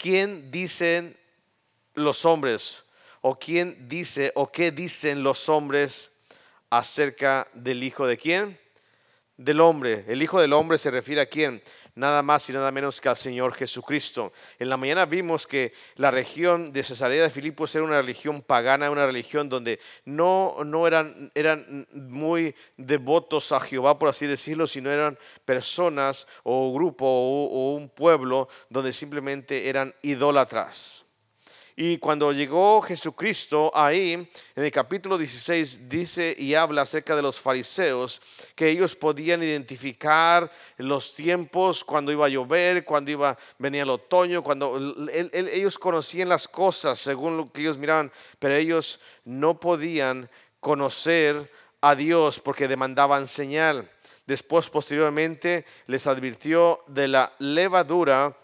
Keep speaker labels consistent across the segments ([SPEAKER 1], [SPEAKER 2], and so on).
[SPEAKER 1] ¿quién dicen los hombres? ¿O quién dice o qué dicen los hombres acerca del Hijo de quién? Del hombre. El Hijo del hombre se refiere a quién? Nada más y nada menos que al Señor Jesucristo. En la mañana vimos que la región de Cesarea de Filipos era una religión pagana, una religión donde no, no eran, eran muy devotos a Jehová, por así decirlo, sino eran personas o grupo o un pueblo donde simplemente eran idólatras. Y cuando llegó Jesucristo ahí, en el capítulo 16 dice y habla acerca de los fariseos, que ellos podían identificar los tiempos, cuando iba a llover, cuando iba, venía el otoño, cuando ellos conocían las cosas según lo que ellos miraban, pero ellos no podían conocer a Dios porque demandaban señal. Después, posteriormente, les advirtió de la levadura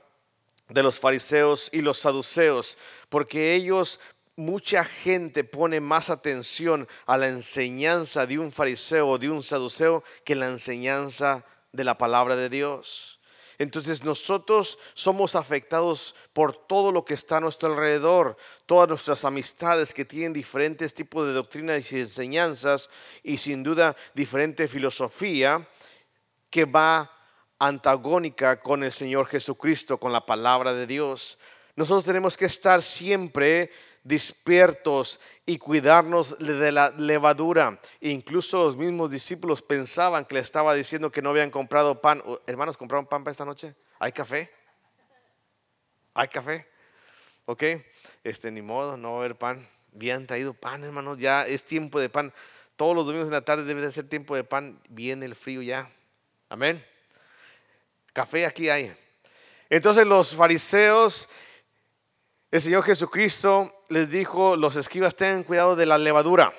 [SPEAKER 1] de los fariseos y los saduceos, porque ellos, mucha gente pone más atención a la enseñanza de un fariseo o de un saduceo que la enseñanza de la palabra de Dios. Entonces nosotros somos afectados por todo lo que está a nuestro alrededor, todas nuestras amistades que tienen diferentes tipos de doctrinas y enseñanzas y sin duda diferente filosofía que va antagónica con el Señor Jesucristo, con la palabra de Dios. Nosotros tenemos que estar siempre despiertos y cuidarnos de la levadura. incluso los mismos discípulos pensaban que le estaba diciendo que no habían comprado pan. Hermanos, ¿compraron pan para esta noche? ¿Hay café? ¿Hay café? ¿Ok? Este, ni modo, no va a haber pan. Bien traído pan, hermanos. Ya es tiempo de pan. Todos los domingos en la tarde debe de ser tiempo de pan. Viene el frío ya. Amén. Café aquí hay. Entonces los fariseos, el Señor Jesucristo les dijo, los escribas tengan cuidado de la levadura,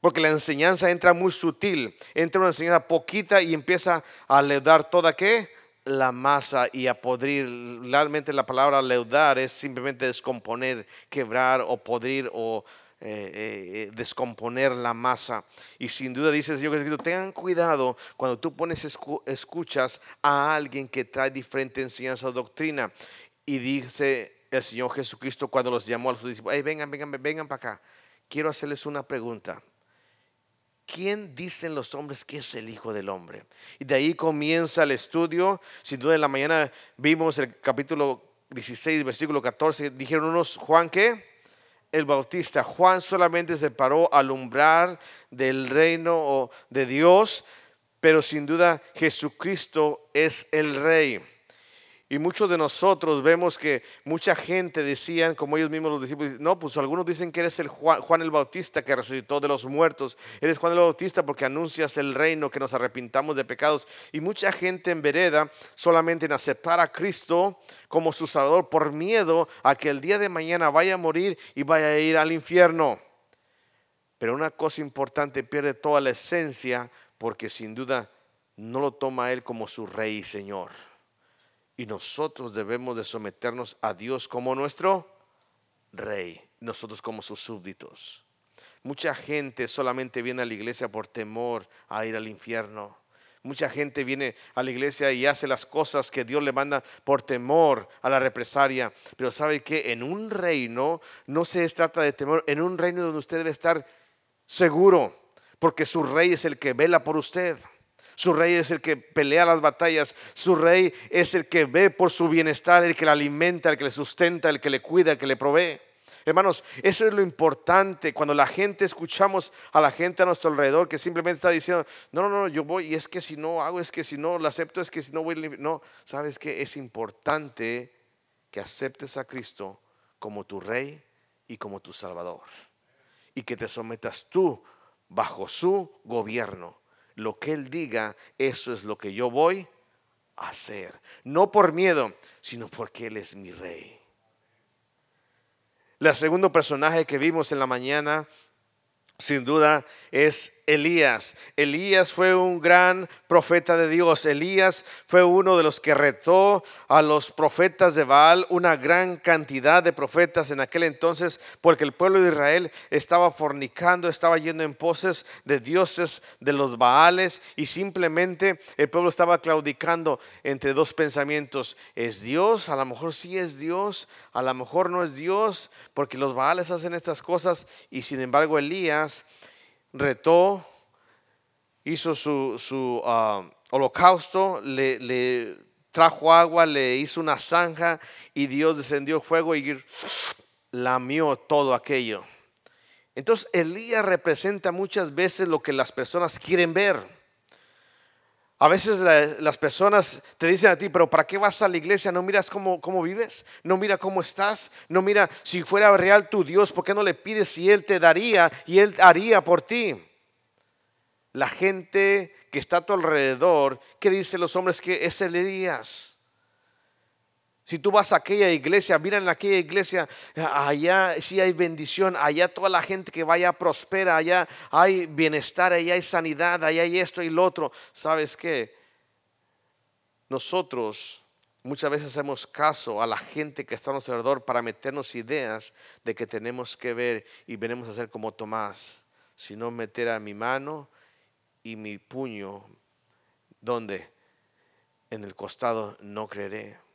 [SPEAKER 1] porque la enseñanza entra muy sutil, entra una enseñanza poquita y empieza a leudar toda qué? La masa y a podrir. Realmente la palabra leudar es simplemente descomponer, quebrar o podrir o eh, eh, descomponer la masa. Y sin duda dice el Señor Jesucristo, tengan cuidado cuando tú pones escuchas a alguien que trae diferente enseñanza o doctrina. Y dice el Señor Jesucristo cuando los llamó a sus discípulos, vengan, vengan, vengan para acá. Quiero hacerles una pregunta. ¿Quién dicen los hombres que es el Hijo del Hombre? Y de ahí comienza el estudio. Sin duda en la mañana vimos el capítulo 16, versículo 14. Dijeron unos, Juan, ¿qué? El Bautista. Juan solamente se paró al umbral del reino de Dios, pero sin duda Jesucristo es el rey. Y muchos de nosotros vemos que mucha gente decían, como ellos mismos los discípulos, no, pues algunos dicen que eres el Juan, el Bautista que resucitó de los muertos. Eres Juan el Bautista porque anuncias el reino, que nos arrepintamos de pecados. Y mucha gente en vereda solamente en aceptar a Cristo como su Salvador por miedo a que el día de mañana vaya a morir y vaya a ir al infierno. Pero una cosa importante, pierde toda la esencia porque sin duda no lo toma Él como su rey y Señor. Y nosotros debemos de someternos a Dios como nuestro rey, nosotros como sus súbditos. Mucha gente solamente viene a la iglesia por temor a ir al infierno. Mucha gente viene a la iglesia y hace las cosas que Dios le manda por temor a la represalia. Pero sabe que en un reino no se trata de temor, en un reino donde usted debe estar seguro, porque su rey es el que vela por usted. Su rey es el que pelea las batallas. Su rey es el que ve por su bienestar, el que le alimenta, el que le sustenta, el que le cuida, el que le provee. Hermanos, eso es lo importante. Cuando la gente escuchamos a la gente a nuestro alrededor que simplemente está diciendo, no, no, no, yo voy y es que si no hago, es que si no lo acepto, es que si no voy, no, sabes que es importante que aceptes a Cristo como tu rey y como tu salvador y que te sometas tú bajo su gobierno lo que Él diga, eso es lo que yo voy a hacer. No por miedo, sino porque Él es mi rey. El segundo personaje que vimos en la mañana sin duda es Elías. Elías fue un gran profeta de Dios. Elías fue uno de los que retó a los profetas de Baal, una gran cantidad de profetas en aquel entonces, porque el pueblo de Israel estaba fornicando, estaba yendo en poses de dioses de los Baales y simplemente el pueblo estaba claudicando entre dos pensamientos. ¿Es Dios? A lo mejor sí es Dios, a lo mejor no es Dios, porque los Baales hacen estas cosas y sin embargo Elías retó, hizo su, ah, holocausto, le, trajo agua, le hizo una zanja y Dios descendió fuego y lamió todo aquello. Entonces Elías representa muchas veces lo que las personas quieren ver. A veces las personas te dicen a ti, pero ¿para qué vas a la iglesia? ¿No miras cómo, cómo, vives? ¿No mira cómo estás? ¿No mira si fuera real tu Dios? ¿Por qué no le pides si Él te daría y Él haría por ti? La gente que está a tu alrededor, ¿qué dicen los hombres que es el Elías? Si tú vas a aquella iglesia, mira en aquella iglesia, allá sí hay bendición, allá toda la gente que vaya prospera, allá hay bienestar, allá hay sanidad, allá hay esto y lo otro. ¿Sabes qué? Nosotros muchas veces hacemos caso a la gente que está a nuestro alrededor para meternos ideas de que tenemos que ver y venimos a ser como Tomás, sino meter a mi mano y mi puño, donde en el costado no creeré.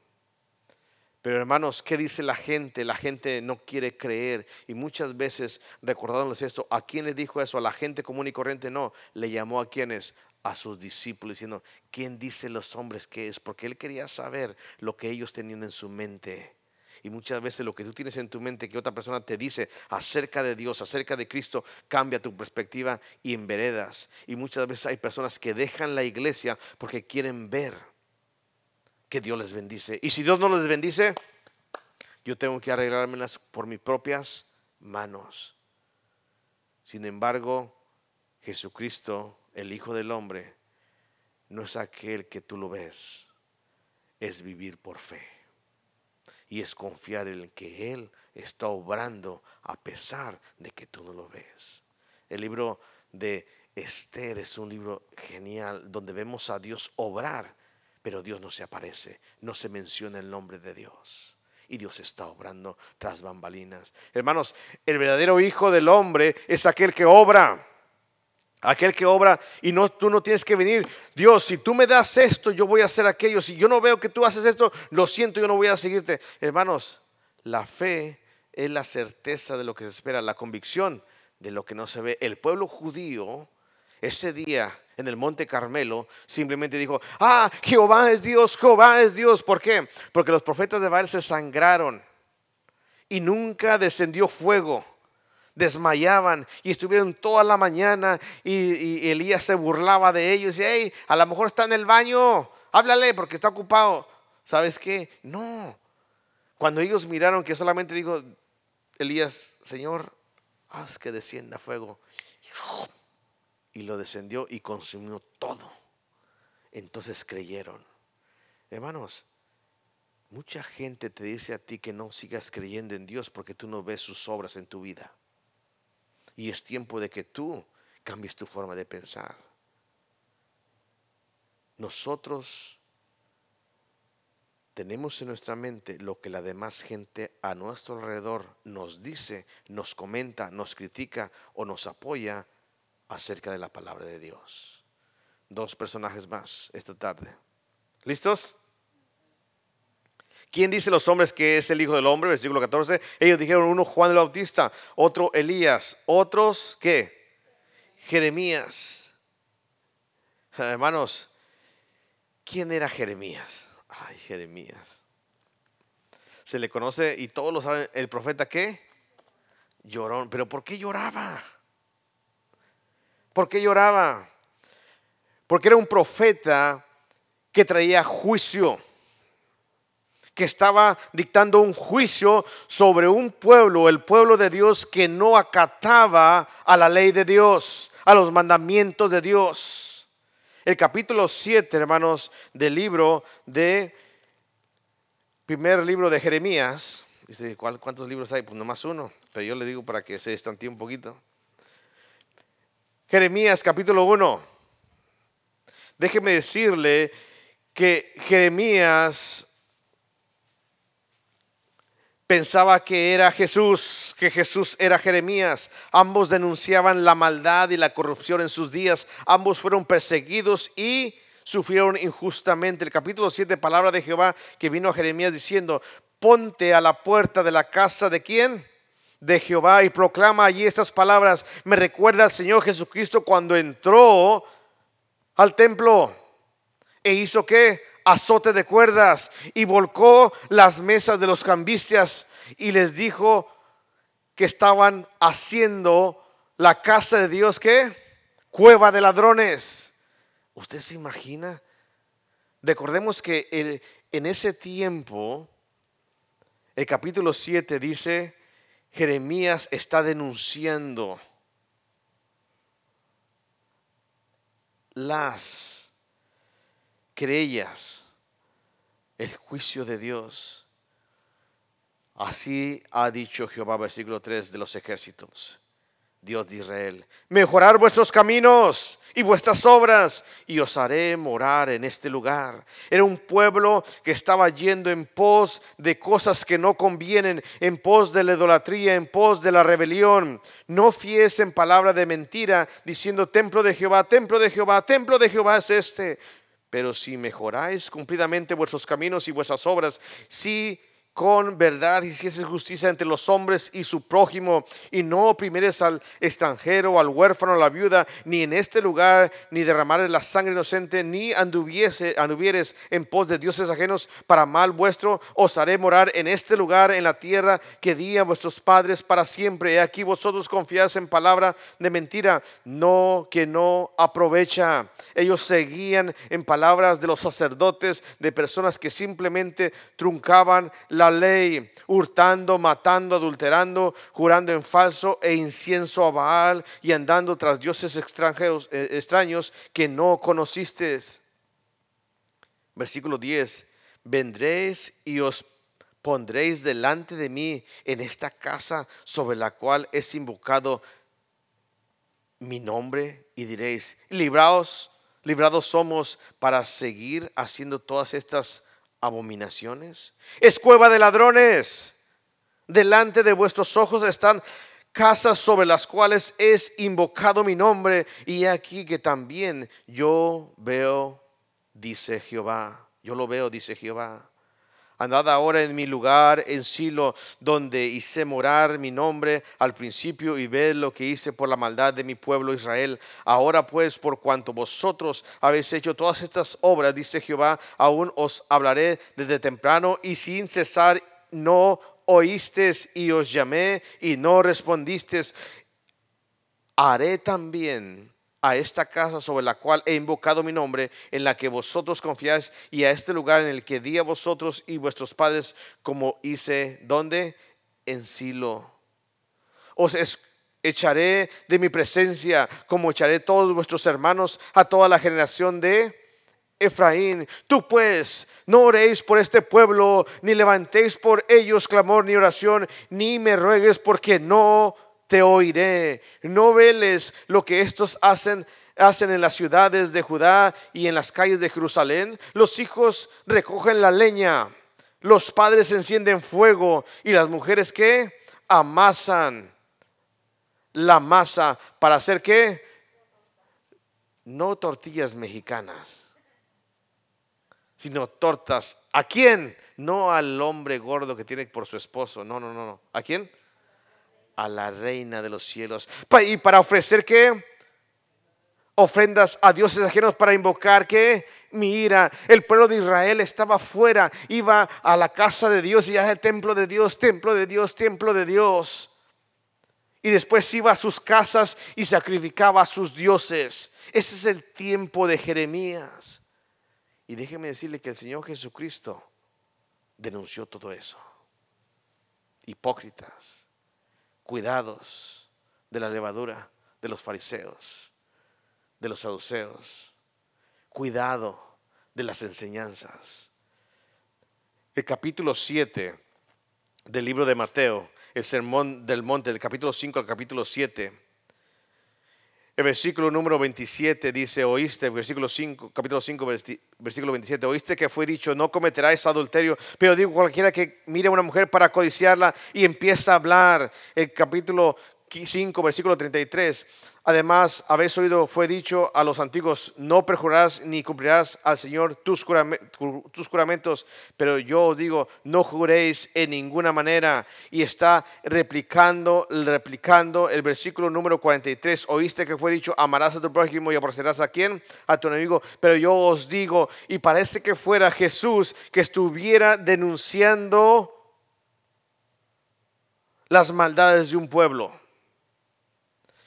[SPEAKER 1] Pero hermanos, ¿qué dice la gente? La gente no quiere creer. Y muchas veces, recordándoles esto, ¿a quién le dijo eso? A la gente común y corriente no. Le llamó a quienes? A sus discípulos, diciendo, ¿quién dice los hombres que es? Porque él quería saber lo que ellos tenían en su mente. Y muchas veces lo que tú tienes en tu mente que otra persona te dice acerca de Dios, acerca de Cristo, cambia tu perspectiva y enveredas. Y muchas veces hay personas que dejan la iglesia porque quieren ver que Dios les bendice. Y si Dios no les bendice, yo tengo que arreglármelas por mis propias manos. Sin embargo, Jesucristo, el Hijo del Hombre, no es aquel que tú lo ves, es vivir por fe. Y es confiar en que Él está obrando a pesar de que tú no lo ves. El libro de Esther es un libro genial donde vemos a Dios obrar pero Dios no se aparece, no se menciona el nombre de Dios. Y Dios está obrando tras bambalinas. Hermanos, el verdadero Hijo del Hombre es aquel que obra. Aquel que obra y no, tú no tienes que venir. Dios, si tú me das esto, yo voy a hacer aquello. Si yo no veo que tú haces esto, lo siento, yo no voy a seguirte. Hermanos, la fe es la certeza de lo que se espera, la convicción de lo que no se ve. El pueblo judío ese día en el monte Carmelo, simplemente dijo, ah, Jehová es Dios, Jehová es Dios. ¿Por qué? Porque los profetas de Baal se sangraron y nunca descendió fuego. Desmayaban y estuvieron toda la mañana y, Elías se burlaba de ellos. Y, hey, a lo mejor está en el baño, háblale porque está ocupado. ¿Sabes qué? No. Cuando ellos miraron que solamente dijo Elías, Señor, haz que descienda fuego y lo descendió y consumió todo. Entonces creyeron. Hermanos, mucha gente te dice a ti que no sigas creyendo en Dios porque tú no ves sus obras en tu vida. Y es tiempo de que tú cambies tu forma de pensar. Nosotros tenemos en nuestra mente lo que la demás gente a nuestro alrededor nos dice, nos comenta, nos critica o nos apoya acerca de la palabra de Dios. Dos personajes más esta tarde. ¿Listos? ¿Quién dice los hombres que es el Hijo del Hombre? Versículo 14. Ellos dijeron uno Juan el Bautista, otro Elías, otros ¿qué? Jeremías. Hermanos, ¿quién era Jeremías? Ay, Jeremías. Se le conoce y todos lo saben, el profeta qué? Llorón. ¿Pero por qué lloraba? ¿Por qué lloraba? Porque era un profeta que traía juicio, que estaba dictando un juicio sobre un pueblo, el pueblo de Dios que no acataba a la ley de Dios, a los mandamientos de Dios. El capítulo 7, hermanos, del libro de, primer libro de Jeremías, ¿cuántos libros hay? Pues nomás uno, pero yo le digo para que se estantee un poquito. Jeremías capítulo 1. Déjeme decirle que Jeremías pensaba que era Jesús, que Jesús era Jeremías. Ambos denunciaban la maldad y la corrupción en sus días. Ambos fueron perseguidos y sufrieron injustamente. El capítulo 7, palabra de Jehová que vino a Jeremías diciendo, ponte a la puerta de la casa de quién? De Jehová y proclama allí estas palabras. Me recuerda al Señor Jesucristo cuando entró al templo e hizo que azote de cuerdas y volcó las mesas de los cambistas y les dijo que estaban haciendo la casa de Dios que cueva de ladrones. ¿Usted se imagina? Recordemos que en ese tiempo, el capítulo 7 dice, Jeremías está denunciando las querellas, el juicio de Dios. Así ha dicho Jehová, versículo 3 de los ejércitos. Dios de Israel, mejorar vuestros caminos y vuestras obras, y os haré morar en este lugar. Era un pueblo que estaba yendo en pos de cosas que no convienen, en pos de la idolatría, en pos de la rebelión. No fiesen palabra de mentira, diciendo templo de Jehová, templo de Jehová, templo de Jehová es este. Pero si mejoráis cumplidamente vuestros caminos y vuestras obras, si con verdad hicieses justicia entre los hombres y su prójimo, y no oprimieres al extranjero, al huérfano, a la viuda, ni en este lugar, ni derramares la sangre inocente, ni anduviese, anduvieres en pos de dioses ajenos para mal vuestro, os haré morar en este lugar, en la tierra que di a vuestros padres para siempre. Y aquí vosotros confiáis en palabra de mentira, no que no aprovecha. Ellos seguían en palabras de los sacerdotes, de personas que simplemente truncaban la ley, hurtando, matando, adulterando, jurando en falso e incienso a Baal y andando tras dioses extranjeros, eh, extraños que no conociste. Versículo 10, vendréis y os pondréis delante de mí en esta casa sobre la cual es invocado mi nombre y diréis, libraos, librados somos para seguir haciendo todas estas abominaciones. Es cueva de ladrones. Delante de vuestros ojos están casas sobre las cuales es invocado mi nombre. Y aquí que también yo veo, dice Jehová. Yo lo veo, dice Jehová. Andad ahora en mi lugar, en Silo, donde hice morar mi nombre al principio y ved lo que hice por la maldad de mi pueblo Israel. Ahora pues, por cuanto vosotros habéis hecho todas estas obras, dice Jehová, aún os hablaré desde temprano y sin cesar no oísteis y os llamé y no respondisteis. Haré también a esta casa sobre la cual he invocado mi nombre, en la que vosotros confiáis, y a este lugar en el que di a vosotros y vuestros padres, como hice, ¿dónde? En Silo. Os echaré de mi presencia, como echaré todos vuestros hermanos a toda la generación de Efraín. Tú pues no oréis por este pueblo, ni levantéis por ellos clamor ni oración, ni me ruegues porque no te oiré. No veles lo que estos hacen hacen en las ciudades de Judá y en las calles de Jerusalén. Los hijos recogen la leña, los padres encienden fuego y las mujeres que amasan la masa para hacer qué? No tortillas mexicanas, sino tortas. ¿A quién? No al hombre gordo que tiene por su esposo. No, no, no, no. ¿A quién? A la reina de los cielos. ¿Y para ofrecer qué? Ofrendas a dioses ajenos para invocar que mi ira. El pueblo de Israel estaba fuera, iba a la casa de Dios y ya el templo de Dios, templo de Dios, templo de Dios. Y después iba a sus casas y sacrificaba a sus dioses. Ese es el tiempo de Jeremías. Y déjeme decirle que el Señor Jesucristo denunció todo eso. Hipócritas cuidados de la levadura de los fariseos, de los saduceos, cuidado de las enseñanzas. El capítulo 7 del libro de Mateo, el sermón del monte, del capítulo 5 al capítulo 7, El versículo número 27 dice, oíste, versículo 5, capítulo 5, versículo 27, oíste que fue dicho, no cometerás adulterio, pero digo cualquiera que mire a una mujer para codiciarla y empieza a hablar, el capítulo 5, versículo 33, Además, habéis oído, fue dicho a los antiguos, no perjurarás ni cumplirás al Señor tus, juramentos, pero yo os digo, no juréis en ninguna manera. Y está replicando, replicando el versículo número 43. Oíste que fue dicho, amarás a tu prójimo y aborrecerás a quién? A tu enemigo. Pero yo os digo, y parece que fuera Jesús que estuviera denunciando las maldades de un pueblo.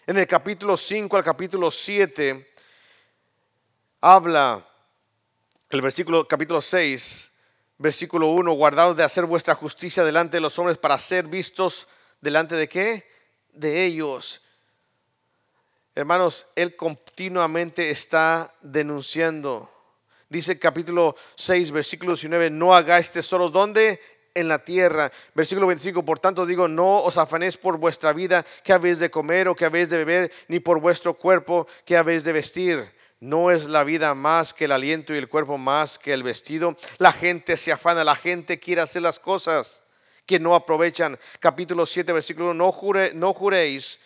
[SPEAKER 1] En el capítulo 5 al capítulo 7 habla el versículo capítulo 6, versículo 1, guardados de hacer vuestra justicia delante de los hombres para ser vistos delante de qué? De ellos. Hermanos, Él continuamente está denunciando. Dice el capítulo 6, versículo 19, no hagáis tesoros donde? En la tierra. Versículo 25, por tanto digo, no os afanéis por vuestra vida, que habéis de comer o que habéis de beber, ni por vuestro cuerpo, que habéis de vestir. No es la vida más que el aliento y el cuerpo más que el vestido. La gente se afana, la gente quiere hacer las cosas que no aprovechan. Capítulo 7, versículo 1, no, jure, no juréis,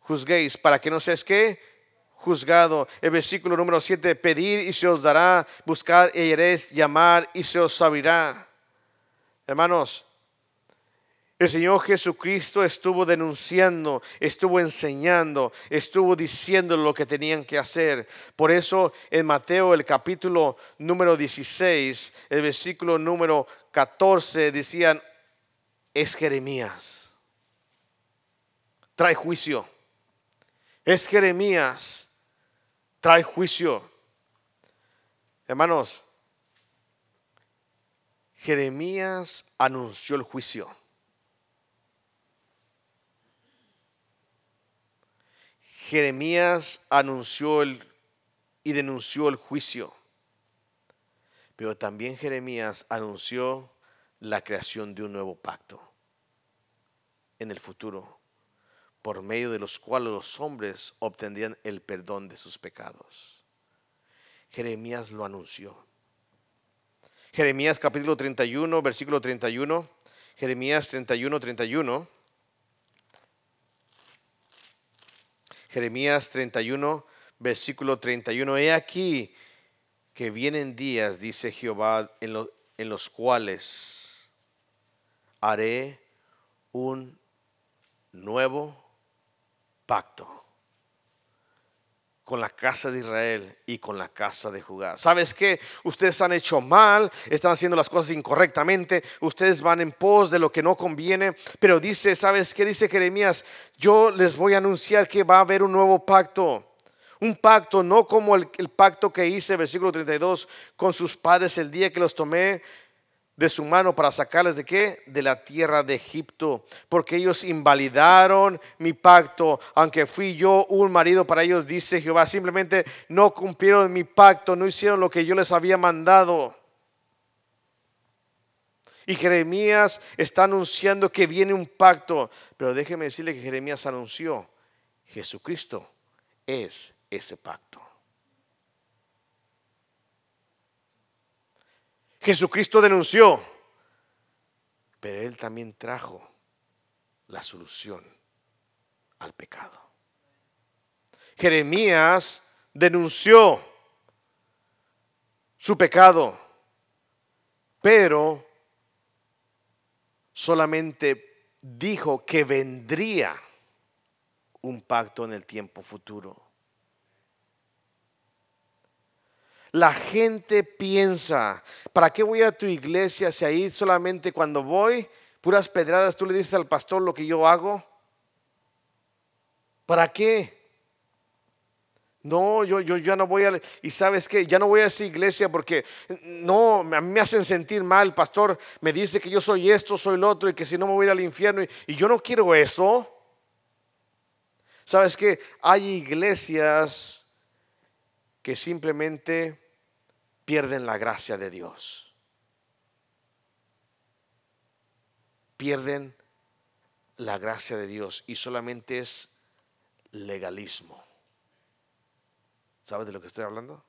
[SPEAKER 1] juzguéis, para que no seas que juzgado. El versículo número 7, pedir y se os dará, buscar y iréis, llamar y se os abrirá. Hermanos, el Señor Jesucristo estuvo denunciando, estuvo enseñando, estuvo diciendo lo que tenían que hacer. Por eso en Mateo el capítulo número 16, el versículo número 14 decían, es Jeremías. Trae juicio. Es Jeremías. Trae juicio. Hermanos, Jeremías anunció el juicio. Jeremías anunció el, y denunció el juicio. Pero también Jeremías anunció la creación de un nuevo pacto en el futuro, por medio de los cuales los hombres obtendrían el perdón de sus pecados. Jeremías lo anunció. Jeremías capítulo 31, versículo 31. Jeremías 31, 31. Jeremías 31, versículo 31. He aquí que vienen días, dice Jehová, en, en los cuales haré un nuevo pacto con la casa de Israel y con la casa de Judá. ¿Sabes qué? Ustedes han hecho mal, están haciendo las cosas incorrectamente, ustedes van en pos de lo que no conviene, pero dice, ¿sabes qué dice Jeremías? Yo les voy a anunciar que va a haber un nuevo pacto. Un pacto no como el, el pacto que hice, versículo 32, con sus padres el día que los tomé de su mano para sacarles de qué? De la tierra de Egipto. Porque ellos invalidaron mi pacto, aunque fui yo un marido para ellos, dice Jehová. Simplemente no cumplieron mi pacto, no hicieron lo que yo les había mandado. Y Jeremías está anunciando que viene un pacto. Pero déjeme decirle que Jeremías anunció, Jesucristo es ese pacto. Jesucristo denunció, pero Él también trajo la solución al pecado. Jeremías denunció su pecado, pero solamente dijo que vendría un pacto en el tiempo futuro. La gente piensa, ¿para qué voy a tu iglesia si ahí solamente cuando voy, puras pedradas, tú le dices al pastor lo que yo hago? ¿Para qué? No, yo, yo ya no voy a... Y sabes qué, ya no voy a esa iglesia porque no, a mí me hacen sentir mal. El pastor me dice que yo soy esto, soy lo otro y que si no me voy a ir al infierno. Y, y yo no quiero eso. ¿Sabes qué? Hay iglesias que simplemente pierden la gracia de Dios. Pierden la gracia de Dios y solamente es legalismo. ¿Sabes de lo que estoy hablando?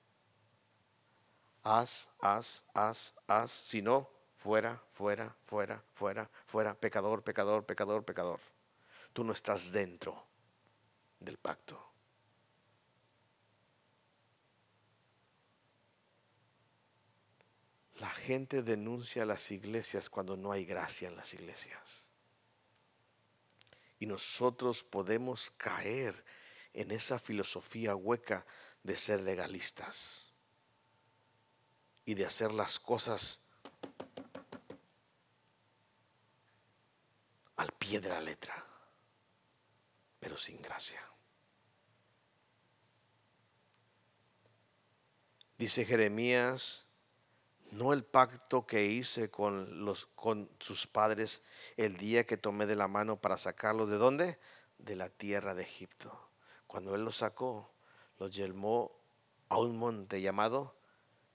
[SPEAKER 1] Haz, haz, haz, haz. Si no, fuera, fuera, fuera, fuera, fuera. Pecador, pecador, pecador, pecador. Tú no estás dentro del pacto. La gente denuncia las iglesias cuando no hay gracia en las iglesias. Y nosotros podemos caer en esa filosofía hueca de ser legalistas y de hacer las cosas al pie de la letra, pero sin gracia. Dice Jeremías no el pacto que hice con, los, con sus padres el día que tomé de la mano para sacarlos de dónde? De la tierra de Egipto. Cuando él los sacó, los llevó a un monte llamado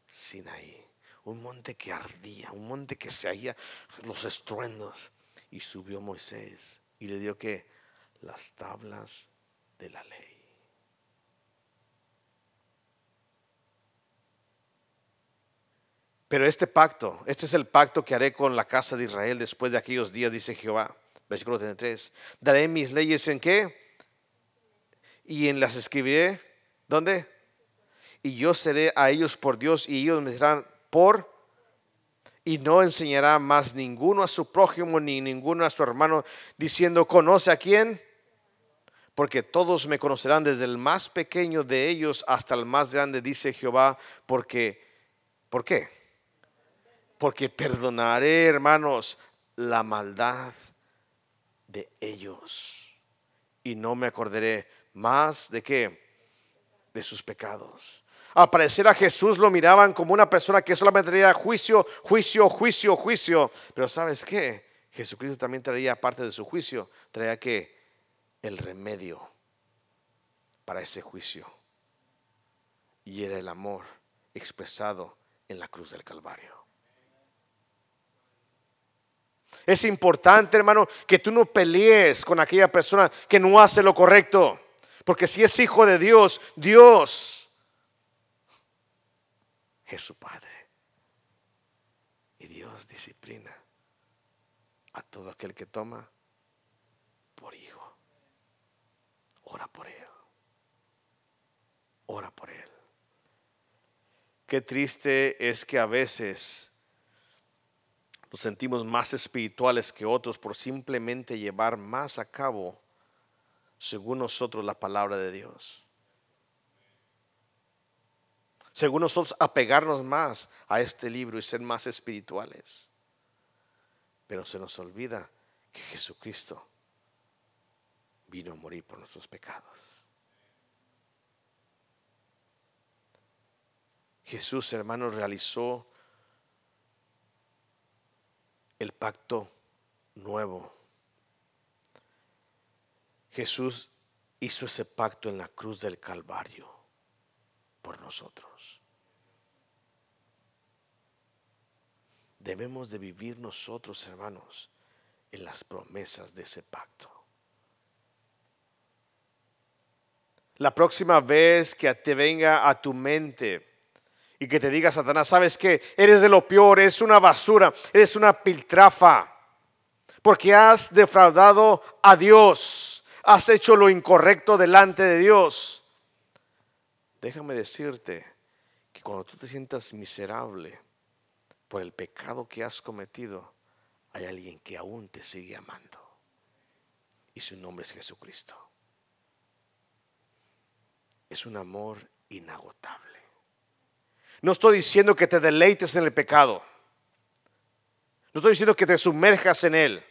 [SPEAKER 1] Sinaí. Un monte que ardía, un monte que se hacía los estruendos. Y subió Moisés y le dio que las tablas de la ley. Pero este pacto, este es el pacto que haré con la casa de Israel después de aquellos días, dice Jehová. Versículo 33. Daré mis leyes en qué? Y en las escribiré. ¿Dónde? Y yo seré a ellos por Dios y ellos me serán por. Y no enseñará más ninguno a su prójimo ni ninguno a su hermano diciendo, ¿conoce a quién? Porque todos me conocerán desde el más pequeño de ellos hasta el más grande, dice Jehová, porque, ¿por qué? Porque perdonaré, hermanos, la maldad de ellos. Y no me acordaré más de qué? De sus pecados. Al parecer a Jesús lo miraban como una persona que solamente traía juicio, juicio, juicio, juicio. Pero ¿sabes qué? Jesucristo también traía parte de su juicio. Traía que el remedio para ese juicio. Y era el amor expresado en la cruz del Calvario. Es importante, hermano, que tú no pelees con aquella persona que no hace lo correcto. Porque si es hijo de Dios, Dios es su Padre. Y Dios disciplina a todo aquel que toma por hijo. Ora por él. Ora por él. Qué triste es que a veces nos sentimos más espirituales que otros por simplemente llevar más a cabo, según nosotros, la palabra de Dios. Según nosotros, apegarnos más a este libro y ser más espirituales. Pero se nos olvida que Jesucristo vino a morir por nuestros pecados. Jesús, hermanos, realizó el pacto nuevo. Jesús hizo ese pacto en la cruz del Calvario por nosotros. Debemos de vivir nosotros, hermanos, en las promesas de ese pacto. La próxima vez que te venga a tu mente y que te diga Satanás, ¿sabes qué? Eres de lo peor, eres una basura, eres una piltrafa, porque has defraudado a Dios, has hecho lo incorrecto delante de Dios. Déjame decirte que cuando tú te sientas miserable por el pecado que has cometido, hay alguien que aún te sigue amando. Y su nombre es Jesucristo. Es un amor inagotable. No estoy diciendo que te deleites en el pecado. No estoy diciendo que te sumerjas en él.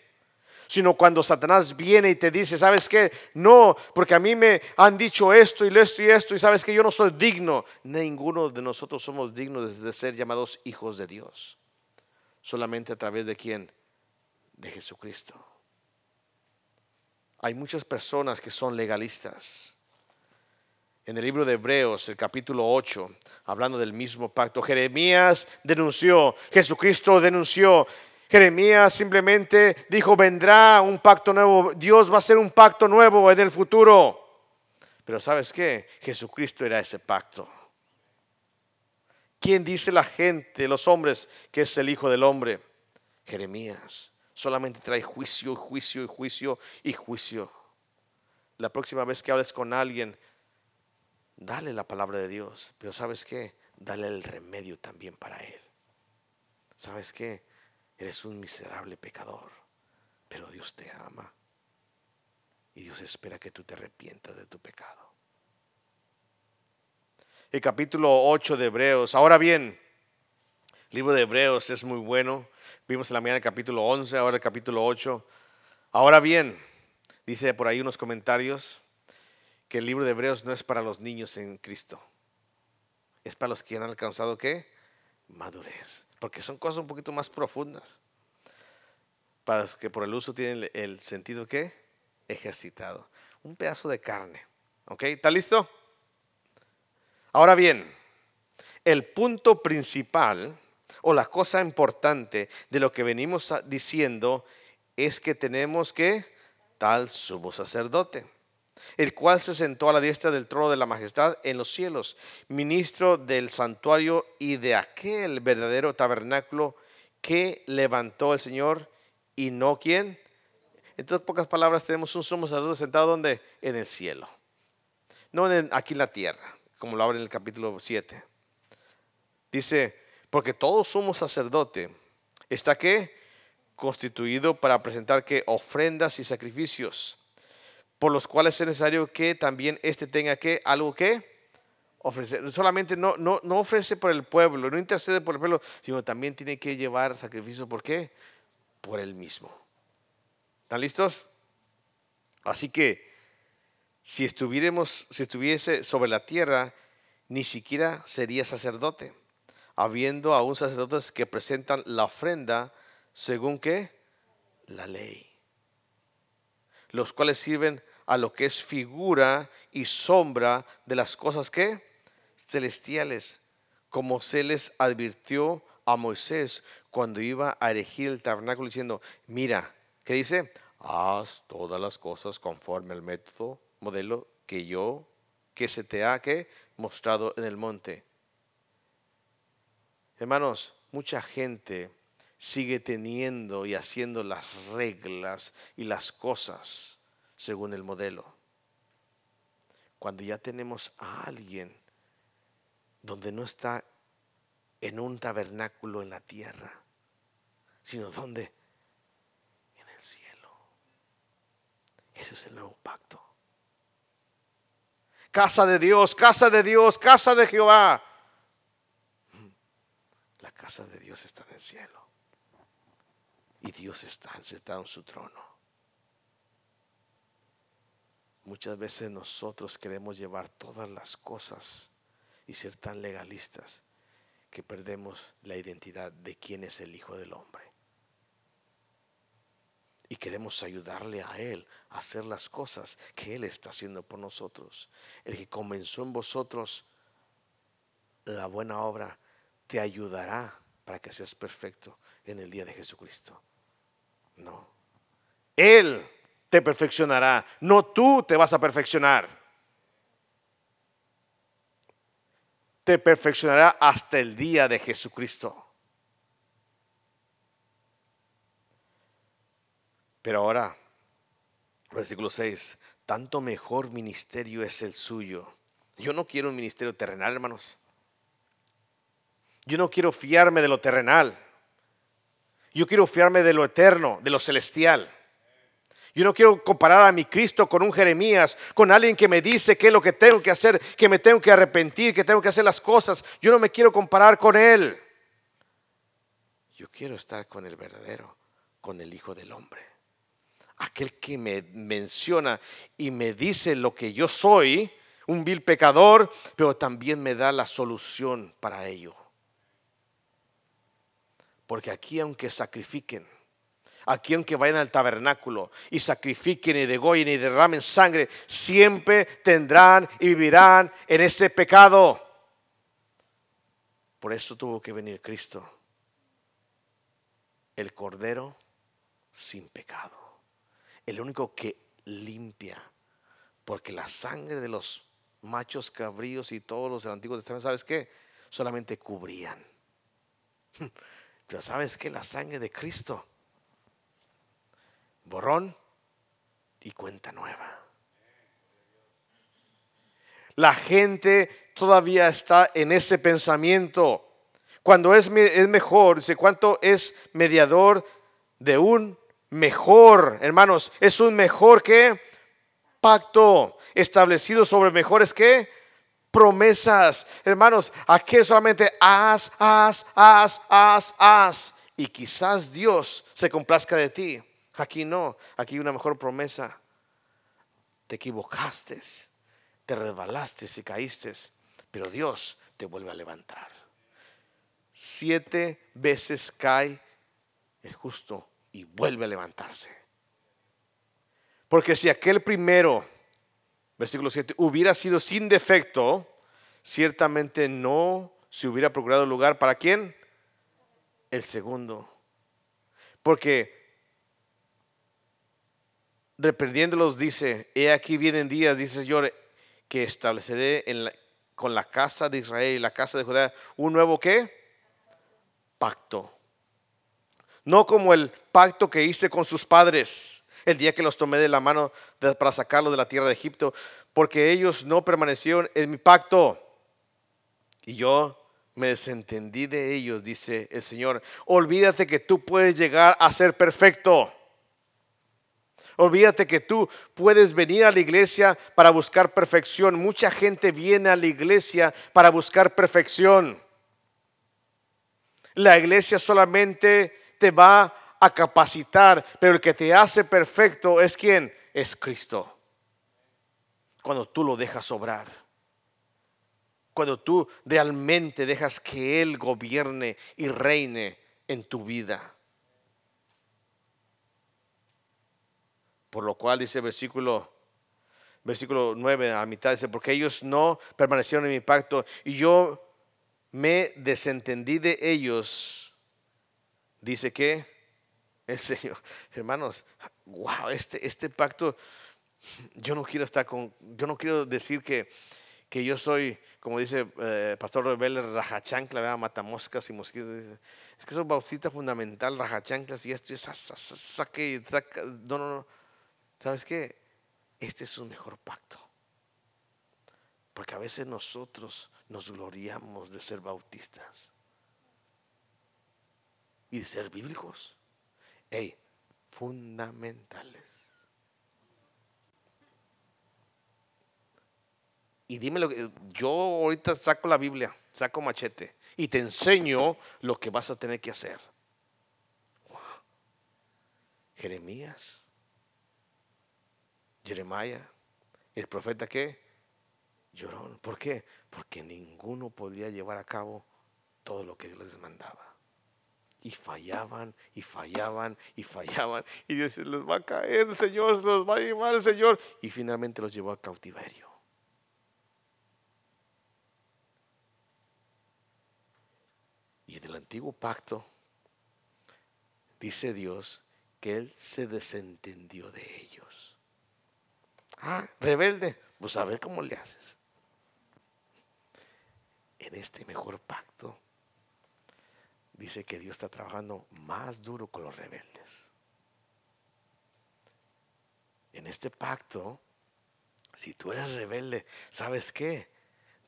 [SPEAKER 1] Sino cuando Satanás viene y te dice, ¿sabes qué? No, porque a mí me han dicho esto y esto y esto y sabes que yo no soy digno. Ninguno de nosotros somos dignos de ser llamados hijos de Dios. Solamente a través de quién? De Jesucristo. Hay muchas personas que son legalistas en el libro de Hebreos, el capítulo 8, hablando del mismo pacto. Jeremías denunció, Jesucristo denunció. Jeremías simplemente dijo, vendrá un pacto nuevo, Dios va a hacer un pacto nuevo en el futuro. Pero ¿sabes qué? Jesucristo era ese pacto. ¿Quién dice la gente, los hombres, que es el Hijo del Hombre? Jeremías. Solamente trae juicio, juicio y juicio y juicio. La próxima vez que hables con alguien, dale la palabra de Dios. Pero ¿sabes qué? Dale el remedio también para él. ¿Sabes qué? Eres un miserable pecador, pero Dios te ama. Y Dios espera que tú te arrepientas de tu pecado el capítulo 8 de Hebreos. Ahora bien, el libro de Hebreos es muy bueno. Vimos en la mañana el capítulo 11, ahora el capítulo 8. Ahora bien, dice por ahí unos comentarios que el libro de Hebreos no es para los niños en Cristo. Es para los que han alcanzado qué? Madurez. Porque son cosas un poquito más profundas. Para los que por el uso tienen el sentido qué? Ejercitado. Un pedazo de carne. ¿Ok? ¿Está listo? Ahora bien, el punto principal o la cosa importante de lo que venimos diciendo es que tenemos que tal sumo sacerdote, el cual se sentó a la diestra del trono de la majestad en los cielos, ministro del santuario y de aquel verdadero tabernáculo que levantó el Señor y no quien. En todas pocas palabras tenemos un sumo sacerdote sentado donde? En el cielo, no aquí en la tierra como lo abre en el capítulo 7. Dice, porque todo sumo sacerdote está que constituido para presentar que ofrendas y sacrificios, por los cuales es necesario que también éste tenga que algo que ofrecer. Solamente no, no, no ofrece por el pueblo, no intercede por el pueblo, sino también tiene que llevar sacrificio. ¿Por qué? Por él mismo. ¿Están listos? Así que si estuviéramos, si estuviese sobre la tierra, ni siquiera sería sacerdote, habiendo aún sacerdotes que presentan la ofrenda según que la ley, los cuales sirven a lo que es figura y sombra de las cosas que celestiales, como se les advirtió a Moisés cuando iba a erigir el tabernáculo diciendo, mira, ¿qué dice? Haz todas las cosas conforme al método modelo que yo, que se te ha que mostrado en el monte. Hermanos, mucha gente sigue teniendo y haciendo las reglas y las cosas según el modelo. Cuando ya tenemos a alguien donde no está en un tabernáculo en la tierra, sino donde en el cielo. Ese es el nuevo pacto. Casa de Dios, casa de Dios, casa de Jehová. La casa de Dios está en el cielo. Y Dios está sentado en su trono. Muchas veces nosotros queremos llevar todas las cosas y ser tan legalistas que perdemos la identidad de quién es el Hijo del Hombre y queremos ayudarle a Él a hacer las cosas que Él está haciendo por nosotros. El que comenzó en vosotros la buena obra te ayudará para que seas perfecto en el día de Jesucristo. No. Él te perfeccionará, no tú te vas a perfeccionar. Te perfeccionará hasta el día de Jesucristo. Pero ahora, versículo 6, tanto mejor ministerio es el suyo. Yo no quiero un ministerio terrenal, hermanos. Yo no quiero fiarme de lo terrenal. Yo quiero fiarme de lo eterno, de lo celestial. Yo no quiero comparar a mi Cristo con un Jeremías, con alguien que me dice qué es lo que tengo que hacer, que me tengo que arrepentir, que tengo que hacer las cosas. Yo no me quiero comparar con Él. Yo quiero estar con el verdadero, con el Hijo del Hombre aquel que me menciona y me dice lo que yo soy, un vil pecador, pero también me da la solución para ello. Porque aquí aunque sacrifiquen, aquí aunque vayan al tabernáculo y sacrifiquen y degollen y derramen sangre, siempre tendrán y vivirán en ese pecado. Por eso tuvo que venir Cristo, el Cordero sin pecado el único que limpia Porque la sangre de los machos cabríos y todos los del Antiguo Testamento, ¿sabes qué? Solamente cubrían. Pero ¿sabes qué? La sangre de Cristo. Borrón y cuenta nueva. La gente todavía está en ese pensamiento. Cuando es, es mejor, dice, ¿cuánto es mediador de un mejor? Hermanos, es un mejor que pacto establecido sobre mejores que promesas. Hermanos, aquí solamente haz, haz, haz, haz, haz. Y quizás Dios se complazca de ti. Aquí no, aquí una mejor promesa. Te equivocaste, te resbalaste y caíste, pero Dios te vuelve a levantar. Siete veces cae el justo y vuelve a levantarse. Porque si aquel primero, versículo 7, hubiera sido sin defecto, ciertamente no se hubiera procurado lugar para quién? El segundo. Porque reprendiéndolos dice, he aquí vienen días, dice Señor, que estableceré con la casa de Israel y la casa de Judá un nuevo qué? Pacto. No como el pacto que hice con sus padres el día que los tomé de la mano para sacarlos de la tierra de Egipto, porque ellos no permanecieron en mi pacto. Y yo me desentendí de ellos, dice el Señor. Olvídate que tú puedes llegar a ser perfecto. Olvídate que tú puedes venir a la iglesia para buscar perfección. Mucha gente viene a la iglesia para buscar perfección. La iglesia solamente te va a capacitar, pero el que te hace perfecto es quien? Es Cristo. Cuando tú lo dejas obrar. Cuando tú realmente dejas que Él gobierne y reine en tu vida. Por lo cual dice el versículo versículo 9 a mitad dice, porque ellos no permanecieron en mi pacto y yo me desentendí de ellos. Dice que el Señor. Hermanos, wow, este, este pacto, yo no quiero estar con, yo no quiero decir que, que yo soy, como dice eh, Pastor Rebel, rajachancla, matamoscas y mosquitos. Es que es bautista fundamental, rajachanclas y esto es saque, no, no, no. ¿Sabes qué? Este es un mejor pacto. Porque a veces nosotros nos gloriamos de ser bautistas y de ser bíblicos hey, fundamentales. Y dime lo que yo ahorita saco la Biblia, saco machete y te enseño lo que vas a tener que hacer. Jeremías, Jeremiah, el profeta que lloró. ¿Por qué? Porque ninguno podía llevar a cabo todo lo que Dios les mandaba. Y fallaban y fallaban y fallaban. Y Dios les va a caer, Señor, se los va a llevar el Señor. Y finalmente los llevó a cautiverio. Y en el antiguo pacto dice Dios que Él se desentendió de ellos. Ah, rebelde, pues a ver cómo le haces. En este mejor pacto dice que Dios está trabajando más duro con los rebeldes. En este pacto, si tú eres rebelde, ¿sabes qué?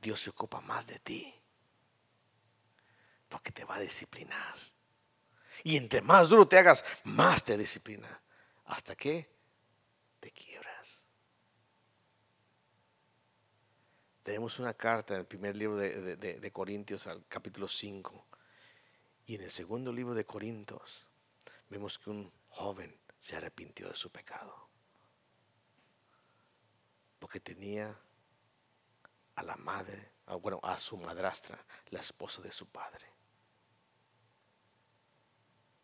[SPEAKER 1] Dios se ocupa más de ti. Porque te va a disciplinar. Y entre más duro te hagas, más te disciplina. ¿Hasta que te quiebras? Tenemos una carta en el primer libro de, de Corintios, al capítulo 5 y en el segundo libro de Corintios vemos que un joven se arrepintió de su pecado. Porque tenía a la madre, bueno, a su madrastra, la esposa de su padre.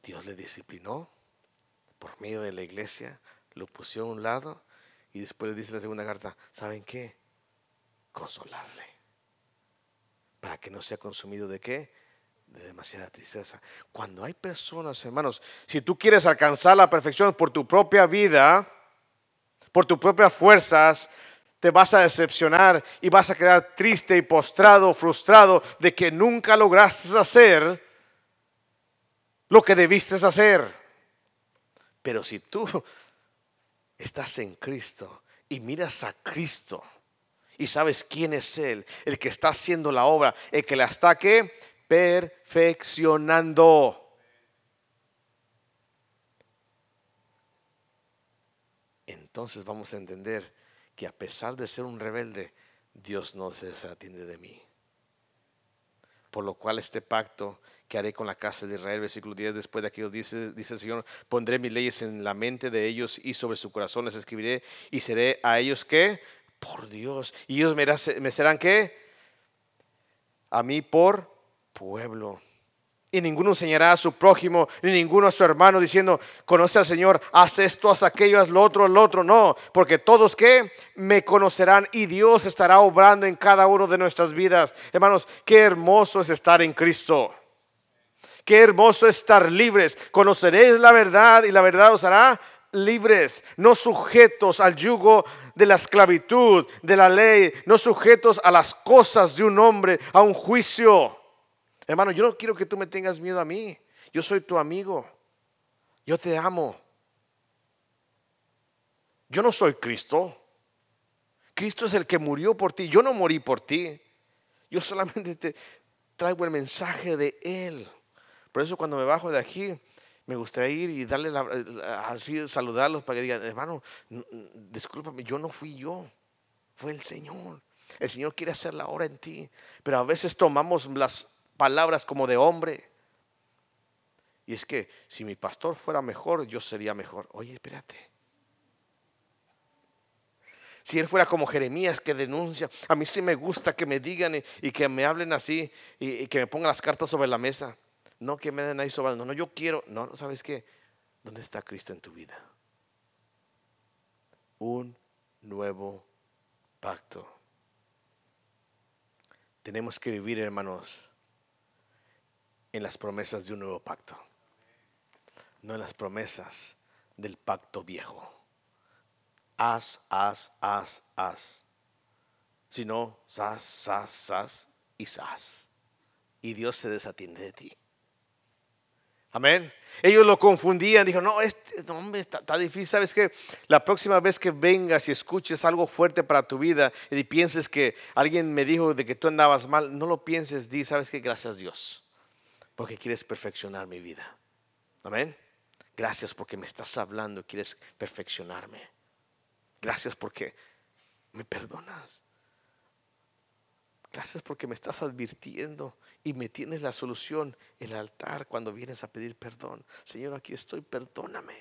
[SPEAKER 1] Dios le disciplinó por medio de la iglesia, lo puso a un lado y después le dice la segunda carta, ¿saben qué? Consolarle. Para que no sea consumido de qué? de demasiada tristeza. Cuando hay personas, hermanos, si tú quieres alcanzar la perfección por tu propia vida, por tus propias fuerzas, te vas a decepcionar y vas a quedar triste y postrado, frustrado de que nunca lograste hacer lo que debiste hacer. Pero si tú estás en Cristo y miras a Cristo y sabes quién es Él, el que está haciendo la obra, el que la está perfeccionando. Entonces vamos a entender que a pesar de ser un rebelde, Dios no se desatiende de mí. Por lo cual este pacto que haré con la casa de Israel, versículo 10, después de aquellos dice, dice el Señor, pondré mis leyes en la mente de ellos y sobre su corazón les escribiré y seré a ellos que, por Dios, y ellos me, serán que, a mí por pueblo. Y ninguno enseñará a su prójimo, ni ninguno a su hermano, diciendo, conoce al Señor, haz esto, haz aquello, haz lo otro, lo otro. No, porque todos que me conocerán y Dios estará obrando en cada uno de nuestras vidas. Hermanos, qué hermoso es estar en Cristo. Qué hermoso es estar libres. Conoceréis la verdad y la verdad os hará libres, no sujetos al yugo de la esclavitud, de la ley, no sujetos a las cosas de un hombre, a un juicio. Hermano, yo no quiero que tú me tengas miedo a mí. Yo soy tu amigo. Yo te amo. Yo no soy Cristo. Cristo es el que murió por ti. Yo no morí por ti. Yo solamente te traigo el mensaje de Él. Por eso cuando me bajo de aquí, me gustaría ir y darle así, saludarlos para que digan, hermano, discúlpame, yo no fui yo, fue el Señor. El Señor quiere hacer la obra en ti, pero a veces tomamos las palabras como de hombre. Y es que si mi pastor fuera mejor, yo sería mejor. Oye, espérate. Si él fuera como Jeremías que denuncia, a mí sí me gusta que me digan y, que me hablen así y, que me pongan las cartas sobre la mesa. No que me den ahí sobre, no, no, yo quiero, no, ¿sabes qué? ¿Dónde está Cristo en tu vida? Un nuevo pacto. Tenemos que vivir, hermanos, en las promesas de un nuevo pacto, no en las promesas del pacto viejo. Haz, haz, haz, haz. Sino, sas, sas, sas y sas. Y Dios se desatiende de ti. Amén. Ellos lo confundían, dijo, no, este hombre está, difícil. Sabes que la próxima vez que vengas y escuches algo fuerte para tu vida y pienses que alguien me dijo de que tú andabas mal, no lo pienses, di, sabes que gracias Dios porque quieres perfeccionar mi vida. Amén. Gracias porque me estás hablando quieres perfeccionarme. Gracias porque me perdonas. Gracias porque me estás advirtiendo y me tienes la solución, el altar, cuando vienes a pedir perdón. Señor, aquí estoy, perdóname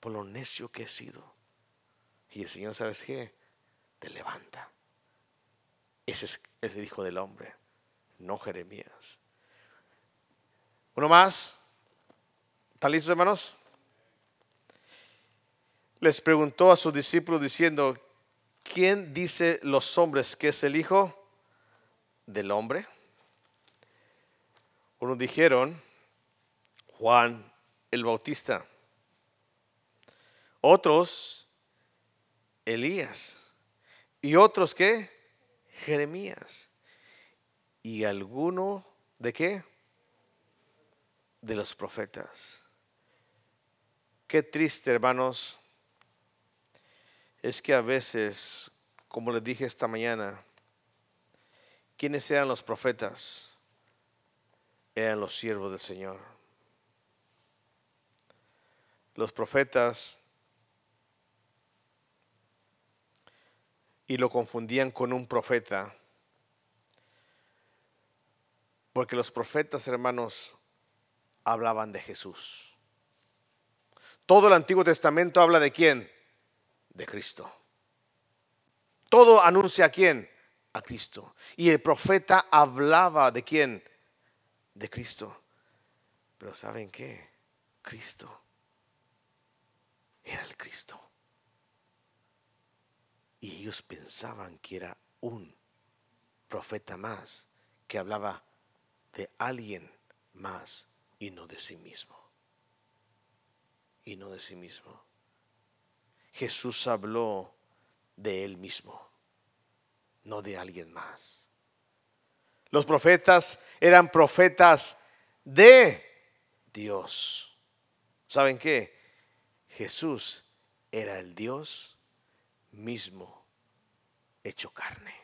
[SPEAKER 1] por lo necio que he sido. Y el Señor, ¿sabes qué? Te levanta. Ese es, el Hijo del Hombre, no Jeremías. Uno más. ¿Están listos, hermanos? Les preguntó a sus discípulos diciendo, ¿quién dice los hombres que es el Hijo del Hombre? Unos dijeron, Juan el Bautista. Otros, Elías. Y otros, ¿qué? Jeremías. Y alguno, ¿de qué? de los profetas. Qué triste, hermanos, es que a veces, como les dije esta mañana, ¿quiénes eran los profetas? Eran los siervos del Señor. Los profetas y lo confundían con un profeta. Porque los profetas, hermanos, hablaban de Jesús. Todo el Antiguo Testamento habla de quién? De Cristo. Todo anuncia a quién? A Cristo. Y el profeta hablaba de quién? De Cristo. Pero ¿saben qué? Cristo era el Cristo. Y ellos pensaban que era un profeta más que hablaba de alguien más y no de sí mismo. Y no de sí mismo. Jesús habló de él mismo, no de alguien más. Los profetas eran profetas de Dios. ¿Saben qué? Jesús era el Dios mismo hecho carne.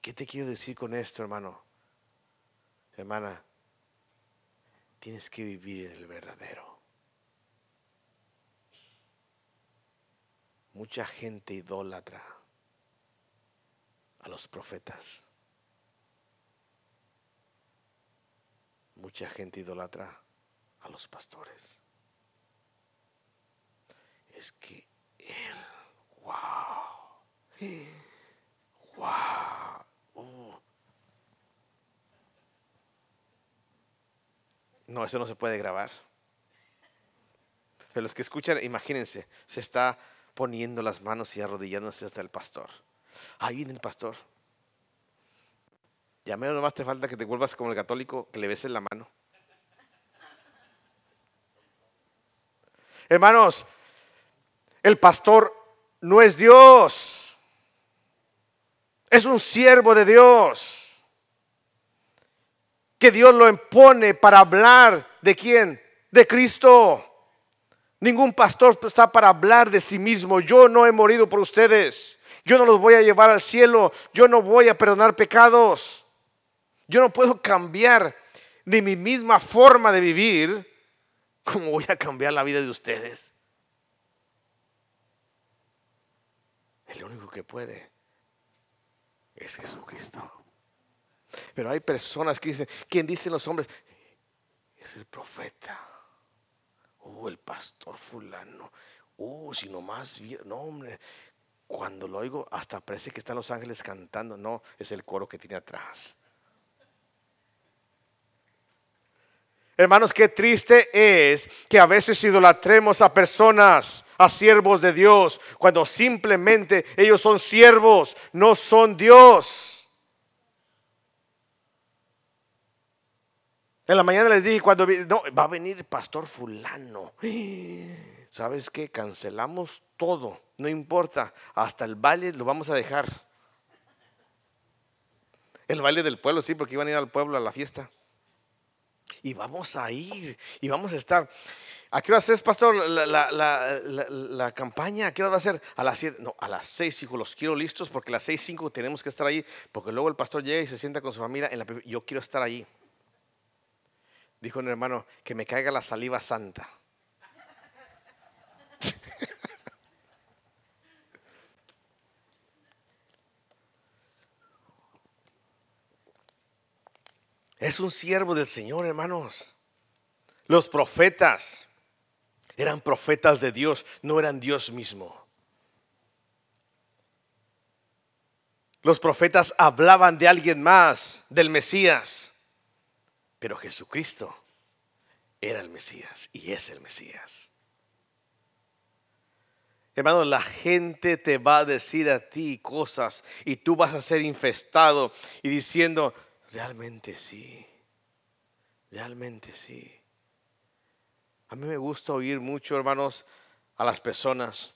[SPEAKER 1] ¿Qué te quiero decir con esto, hermano? Hermana, tienes que vivir en el verdadero. Mucha gente idólatra a los profetas. Mucha gente idolatra a los pastores. Es que él, wow, wow. Uh. No, eso no se puede grabar. Pero los que escuchan, imagínense, se está poniendo las manos y arrodillándose hasta el pastor. Ahí viene el pastor. Ya menos nomás te falta que te vuelvas como el católico, que le beses la mano. Hermanos, el pastor no es Dios. Es un siervo de Dios. Que Dios lo impone para hablar de quién? De Cristo. Ningún pastor está para hablar de sí mismo. Yo no he morido por ustedes. Yo no los voy a llevar al cielo. Yo no voy a perdonar pecados. Yo no puedo cambiar ni mi misma forma de vivir. ¿Cómo voy a cambiar la vida de ustedes? El único que puede es Jesucristo. Pero hay personas que dicen, ¿quién dicen los hombres? Es el profeta. O el pastor fulano. Oh, si nomás, no hombre, cuando lo oigo hasta parece que están los ángeles cantando. No, es el coro que tiene atrás. Hermanos, qué triste es que a veces idolatremos a personas, a siervos de Dios, cuando simplemente ellos son siervos, no son Dios. En la mañana les dije, cuando no, va a venir el pastor fulano. ¿Sabes qué? Cancelamos todo, no importa, hasta el baile lo vamos a dejar. El baile del pueblo, sí, porque iban a ir al pueblo a la fiesta y vamos a ir y vamos a estar. ¿A qué hora es, pastor, la, campaña? ¿A qué hora va a ser? A las 7, no, a las 6, hijo, los quiero listos porque a las 6, 5 tenemos que estar ahí, porque luego el pastor llega y se sienta con su familia. En la, yo quiero estar ahí. Dijo un hermano, que me caiga la saliva santa. Es un siervo del Señor, hermanos. Los profetas eran profetas de Dios, no eran Dios mismo. Los profetas hablaban de alguien más, del Mesías. Pero Jesucristo era el Mesías y es el Mesías. Hermano, la gente te va a decir a ti cosas y tú vas a ser infestado y diciendo, Realmente sí. Realmente sí. A mí me gusta oír mucho, hermanos, a las personas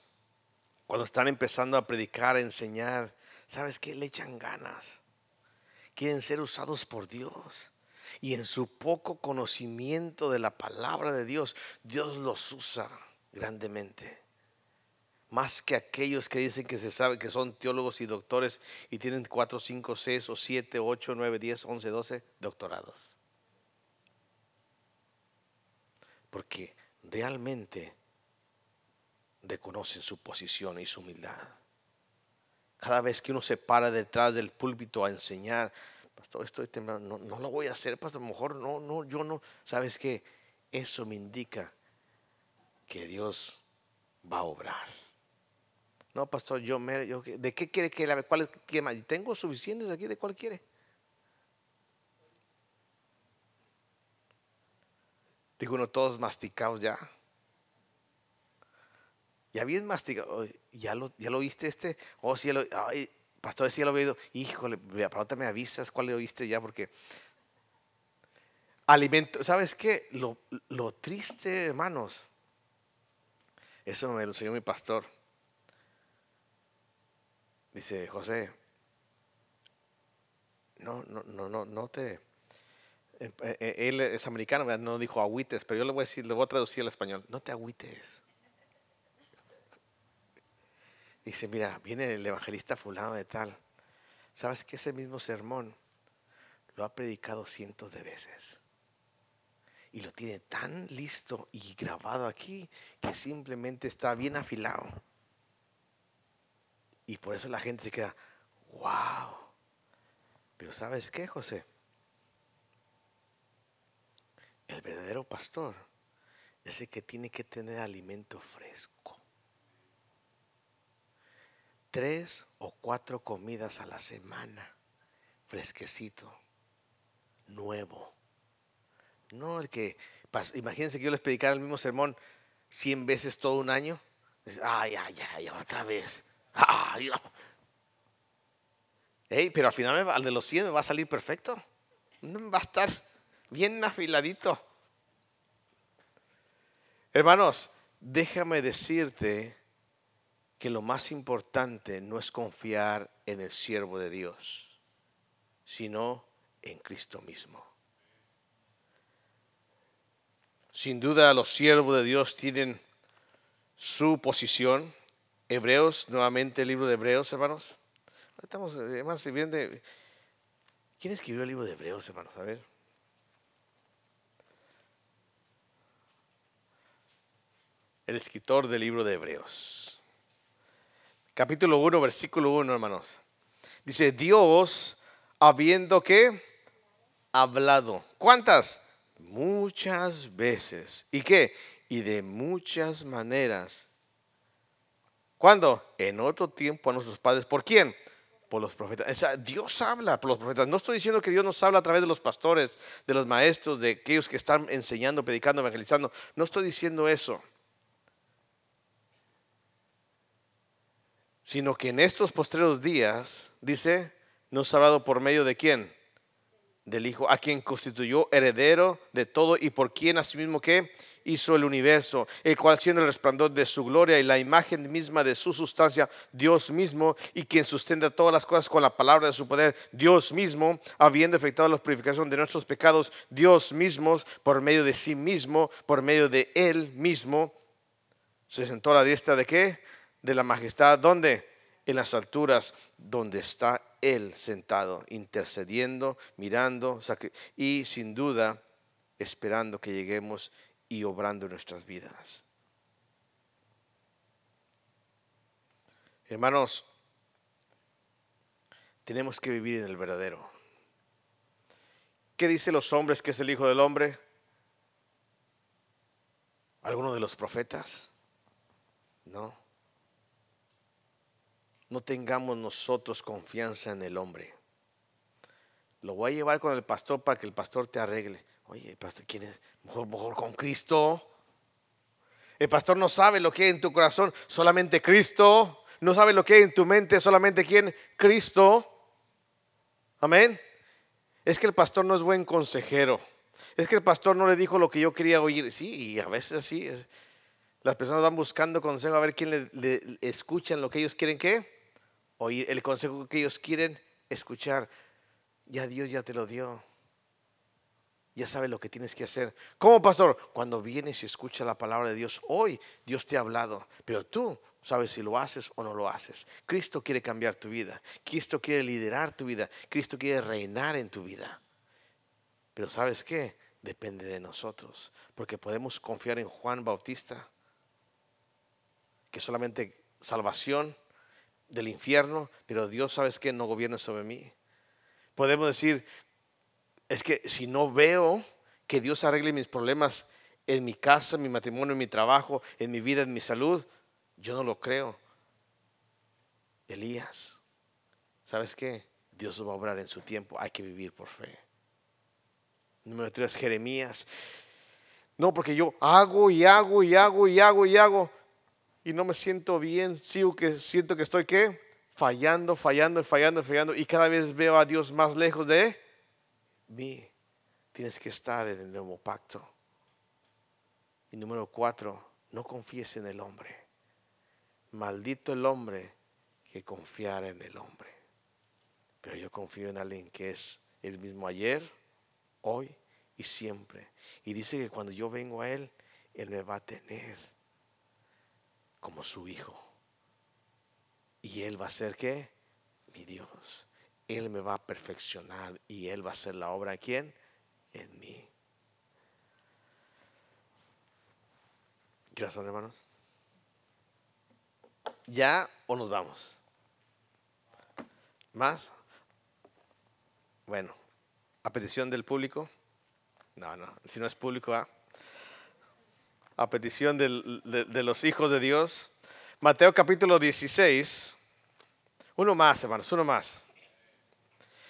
[SPEAKER 1] cuando están empezando a predicar, a enseñar. ¿Sabes qué? Le echan ganas. Quieren ser usados por Dios. Y en su poco conocimiento de la palabra de Dios, Dios los usa grandemente más que aquellos que dicen que se sabe que son teólogos y doctores y tienen 4, 5, 6 o 7, 8, 9, 10, 11, 12 doctorados. Porque realmente reconocen su posición y su humildad. Cada vez que uno se para detrás del púlpito a enseñar, pastor, estoy temblando, no, no lo voy a hacer, pastor, a lo mejor no, no, yo no. ¿Sabes qué? Eso me indica que Dios va a obrar. No, pastor, yo, me, ¿de qué quiere que la ¿Cuál más? Tengo suficientes aquí, ¿de cuál quiere? Digo uno, todos masticados ya. Ya bien masticado. ¿Ya lo, ya lo oíste este? Oh, sí, lo, pastor, sí lo he oído. Híjole, ahorita me avisas cuál le oíste ya, porque alimento, ¿sabes qué? Lo, lo triste, hermanos, eso me lo enseñó mi pastor Dice José, no, no, no, no, no te... eh, eh, Él es americano, no dijo agüites, pero yo le voy a decir, le voy a traducir al español, no te agüites. Dice, mira, viene el evangelista fulano de tal. ¿Sabes que ese mismo sermón lo ha predicado cientos de veces? Y lo tiene tan listo y grabado aquí que simplemente está bien afilado. Y por eso la gente se queda, wow. Pero ¿sabes qué, José? El verdadero pastor es el que tiene que tener alimento fresco. Tres o cuatro comidas a la semana, fresquecito, nuevo. No el que, imagínense que yo les predicara el mismo sermón cien veces todo un año. Ay, ay, ay, otra vez. Ay, oh". Ey, pero al final al de los 100 me va a salir perfecto. Va a estar bien afiladito. Hermanos, déjame decirte que lo más importante no es confiar en el siervo de Dios, sino en Cristo mismo. Sin duda los siervos de Dios tienen su posición. Hebreos, nuevamente el libro de Hebreos, hermanos. Estamos, además, bien de... ¿Quién escribió el libro de Hebreos, hermanos? A ver. El escritor del libro de Hebreos. Capítulo 1, versículo 1, hermanos. Dice, Dios, habiendo que hablado. ¿Cuántas? Muchas veces. ¿Y qué? Y de muchas maneras. ¿Cuándo? En otro tiempo a nuestros padres. ¿Por quién? Por los profetas. O sea, Dios habla por los profetas. No estoy diciendo que Dios nos habla a través de los pastores, de los maestros, de aquellos que están enseñando, predicando, evangelizando. No estoy diciendo eso. Sino que en estos postreros días, dice, nos ha hablado por medio de quién? Del Hijo, a quien constituyó heredero de todo y por quien asimismo que hizo el universo, el cual siendo el resplandor de su gloria y la imagen misma de su sustancia, Dios mismo, y quien sustenta todas las cosas con la palabra de su poder, Dios mismo, habiendo efectuado la purificación de nuestros pecados, Dios mismo, por medio de sí mismo, por medio de él mismo, se sentó a la diestra de qué? De la majestad, ¿dónde? En las alturas, donde está Él sentado, intercediendo, mirando, y sin duda esperando que lleguemos y obrando nuestras vidas. Hermanos, tenemos que vivir en el verdadero. ¿Qué dicen los hombres que es el Hijo del Hombre? ¿Alguno de los profetas? No. No tengamos nosotros confianza en el hombre. Lo voy a llevar con el pastor para que el pastor te arregle. Oye, pastor, ¿quién es? Mejor, mejor con Cristo. El pastor no sabe lo que hay en tu corazón, solamente Cristo. No sabe lo que hay en tu mente, solamente quién? Cristo. Amén. Es que el pastor no es buen consejero. Es que el pastor no le dijo lo que yo quería oír. Sí, y a veces así. Las personas van buscando consejo a ver quién le, le- escuchan lo que ellos quieren que oír, el consejo que ellos quieren escuchar. Ya Dios ya te lo dio. Ya sabe lo que tienes que hacer. ¿Cómo, pastor? Cuando vienes y escuchas la palabra de Dios, hoy Dios te ha hablado, pero tú sabes si lo haces o no lo haces. Cristo quiere cambiar tu vida. Cristo quiere liderar tu vida. Cristo quiere reinar en tu vida. Pero ¿sabes qué? Depende de nosotros, porque podemos confiar en Juan Bautista, que solamente salvación del infierno, pero Dios, ¿sabes qué? No gobierna sobre mí. Podemos decir, es que si no veo que Dios arregle mis problemas en mi casa, en mi matrimonio, en mi trabajo, en mi vida, en mi salud, yo no lo creo. Elías, ¿sabes qué? Dios va a obrar en su tiempo, hay que vivir por fe. Número tres, Jeremías. No, porque yo hago y hago y hago y hago y hago y no me siento bien, sigo que siento que estoy qué? Fallando, fallando, fallando, fallando y cada vez veo a Dios más lejos de mí. Tienes que estar en el nuevo pacto. Y número cuatro, no confíes en el hombre. Maldito el hombre que confiar en el hombre. Pero yo confío en alguien que es el mismo ayer, hoy y siempre. Y dice que cuando yo vengo a Él, Él me va a tener como su hijo. Y Él va a ser qué? Mi Dios. Él me va a perfeccionar y Él va a hacer la obra quién? En mí. Gracias, hermanos. ¿Ya o nos vamos? ¿Más? Bueno, a petición del público. No, no, si no es público, ¿ah? A petición de, de los hijos de Dios. Mateo capítulo 16. Uno más, hermanos, uno más.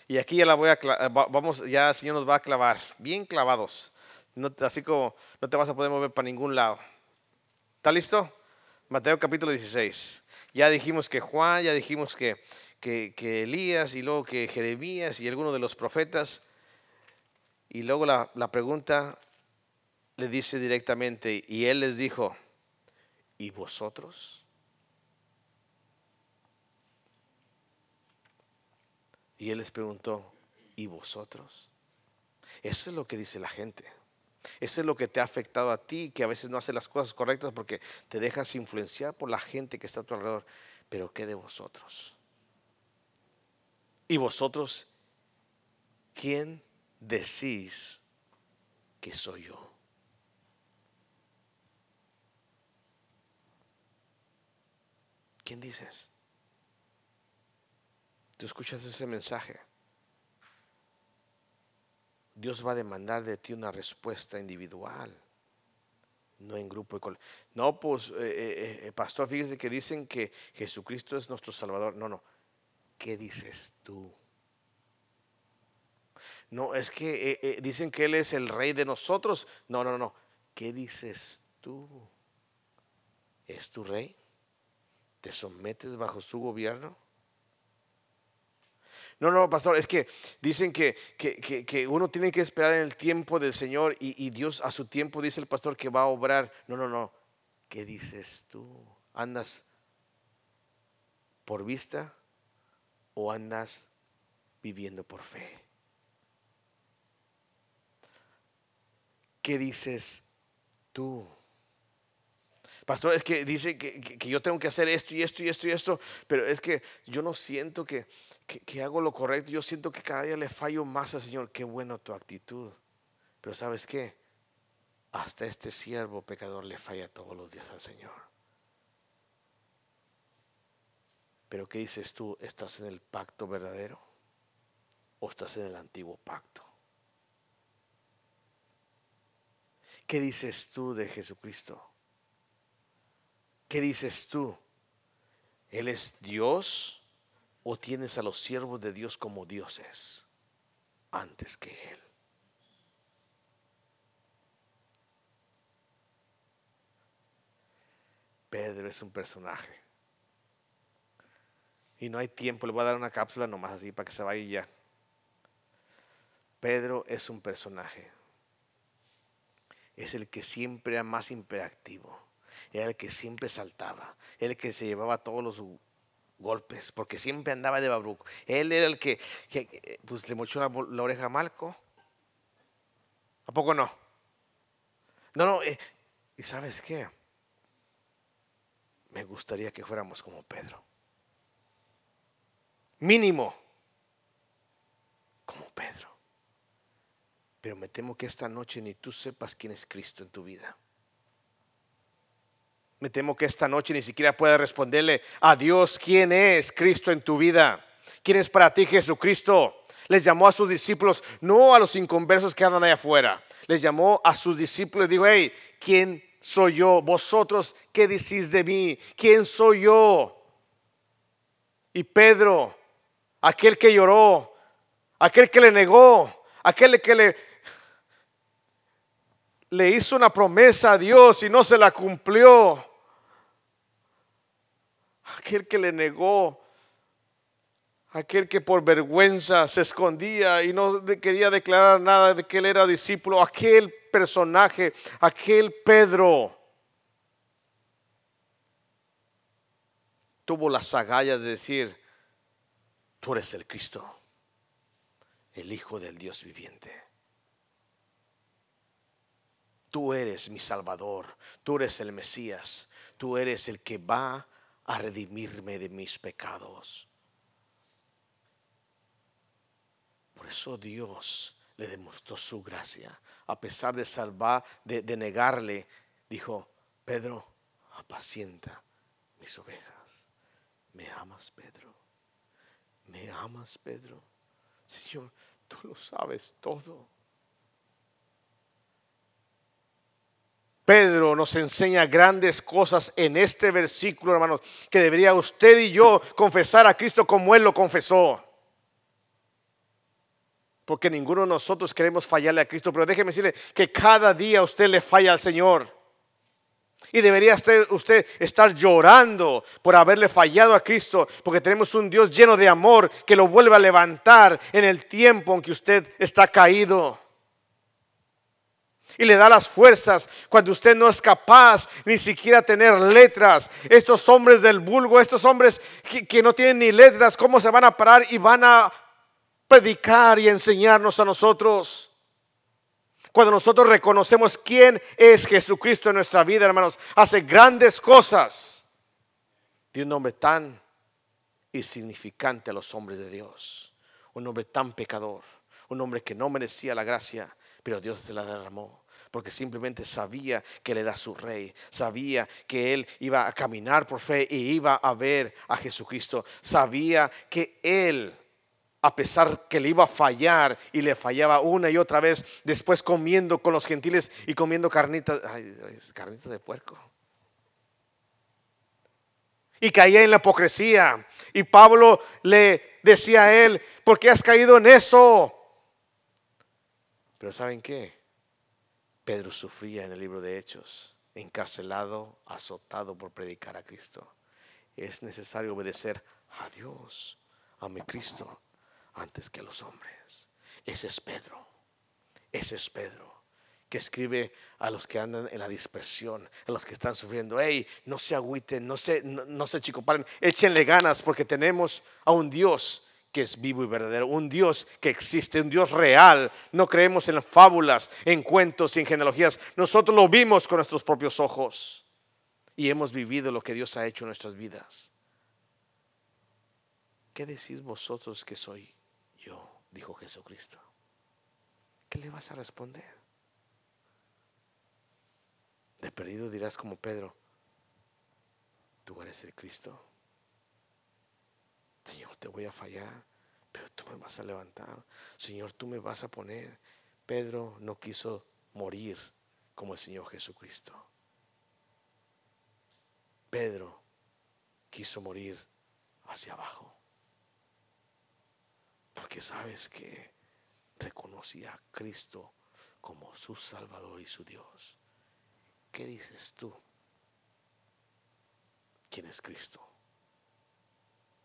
[SPEAKER 1] Y aquí ya la voy a, vamos, ya el Señor nos va a clavar, bien clavados. No, así como no te vas a poder mover para ningún lado. ¿Está listo? Mateo capítulo 16. Ya dijimos que Juan, ya dijimos que, que, que Elías y luego que Jeremías y algunos de los profetas. Y luego la, la pregunta le dice directamente, y él les dijo, ¿y vosotros? Y él les preguntó, ¿y vosotros? Eso es lo que dice la gente. Eso es lo que te ha afectado a ti, que a veces no haces las cosas correctas porque te dejas influenciar por la gente que está a tu alrededor. Pero ¿qué de vosotros? ¿Y vosotros quién decís que soy yo? ¿Quién dices? Tú escuchas ese mensaje. Dios va a demandar de ti una respuesta individual, no en grupo. No, pues, eh, eh, eh, pastor, fíjese que dicen que Jesucristo es nuestro Salvador. No, no. ¿Qué dices tú? No, es que dicen que Él es el rey de nosotros. No, no, no. ¿Qué dices tú? ¿Es tu rey? ¿Te sometes bajo su gobierno? No, no, pastor, es que dicen que, que, uno tiene que esperar en el tiempo del Señor y, y, Dios a su tiempo dice el pastor que va a obrar. No, no, no. ¿Qué dices tú? ¿Andas por vista o andas viviendo por fe? ¿Qué dices tú? Pastor, es que dice que, yo tengo que hacer esto y esto y esto y esto, pero es que yo no siento que, que, hago lo correcto, yo siento que cada día le fallo más al Señor. Qué bueno tu actitud. Pero ¿sabes qué? Hasta este siervo pecador le falla todos los días al Señor. Pero ¿qué dices tú? ¿Estás en el pacto verdadero o estás en el antiguo pacto? ¿Qué dices tú de Jesucristo? ¿Qué dices tú? ¿Él es Dios o tienes a los siervos de Dios como dioses antes que Él? Pedro es un personaje. Y no hay tiempo, le voy a dar una cápsula nomás así para que se vaya ya. Pedro es un personaje. Es el que siempre era más imperactivo era el que siempre saltaba, el que se llevaba todos los golpes, porque siempre andaba de babruco. Él era el que, pues, le mochó la, oreja a Malco. ¿A poco no? No, no, eh, ¿y sabes qué? Me gustaría que fuéramos como Pedro. Mínimo, como Pedro. Pero me temo que esta noche ni tú sepas quién es Cristo en tu vida. Me temo que esta noche ni siquiera pueda responderle a Dios quién es Cristo en tu vida. ¿Quién es para ti Jesucristo? Les llamó a sus discípulos, no a los inconversos que andan allá afuera. Les llamó a sus discípulos y dijo, hey, ¿quién soy yo? Vosotros, ¿qué decís de mí? ¿Quién soy yo? Y Pedro, aquel que lloró, aquel que le negó, aquel que le le hizo una promesa a Dios y no se la cumplió. Aquel que le negó, aquel que por vergüenza se escondía y no quería declarar nada de que él era discípulo, aquel personaje, aquel Pedro. tuvo las agallas de decir, tú eres el Cristo, el Hijo del Dios viviente. Tú eres mi Salvador, tú eres el Mesías, tú eres el que va a redimirme de mis pecados. Por eso Dios le demostró su gracia. A pesar de salvar, de, de negarle, dijo, Pedro, apacienta mis ovejas. ¿Me amas, Pedro? ¿Me amas, Pedro? Señor, tú lo sabes todo. Pedro nos enseña grandes cosas en este versículo, hermanos, que debería usted y yo confesar a Cristo como Él lo confesó. Porque ninguno de nosotros queremos fallarle a Cristo, pero déjeme decirle que cada día usted le falla al Señor. Y debería usted estar llorando por haberle fallado a Cristo, porque tenemos un Dios lleno de amor que lo vuelve a levantar en el tiempo en que usted está caído y le da las fuerzas cuando usted no es capaz ni siquiera tener letras. Estos hombres del vulgo, estos hombres que, no tienen ni letras, ¿cómo se van a parar y van a predicar y enseñarnos a nosotros? Cuando nosotros reconocemos quién es Jesucristo en nuestra vida, hermanos, hace grandes cosas de un hombre tan insignificante a los hombres de Dios. Un hombre tan pecador, un hombre que no merecía la gracia, pero Dios se la derramó porque simplemente sabía que Él era su rey, sabía que Él iba a caminar por fe y iba a ver a Jesucristo, sabía que Él, a pesar que le iba a fallar y le fallaba una y otra vez, después comiendo con los gentiles y comiendo carnitas, carnitas de puerco. Y caía en la hipocresía. Y Pablo le decía a él, ¿por qué has caído en eso? Pero ¿saben qué? Pedro sufría en el libro de Hechos, encarcelado, azotado por predicar a Cristo. Es necesario obedecer a Dios, a mi Cristo, antes que a los hombres. Ese es Pedro. Ese es Pedro que escribe a los que andan en la dispersión, a los que están sufriendo. Hey, no se agüiten, no se, no, no se chicoparen, échenle ganas porque tenemos a un Dios que es vivo y verdadero, un Dios que existe, un Dios real. No creemos en fábulas, en cuentos y en genealogías. Nosotros lo vimos con nuestros propios ojos y hemos vivido lo que Dios ha hecho en nuestras vidas. ¿Qué decís vosotros que soy yo? Dijo Jesucristo. ¿Qué le vas a responder? De perdido dirás como Pedro, tú eres el Cristo. Señor, te voy a fallar, pero tú me vas a levantar. Señor, tú me vas a poner. Pedro no quiso morir como el Señor Jesucristo. Pedro quiso morir hacia abajo. Porque sabes que reconocía a Cristo como su Salvador y su Dios. ¿Qué dices tú? ¿Quién es Cristo?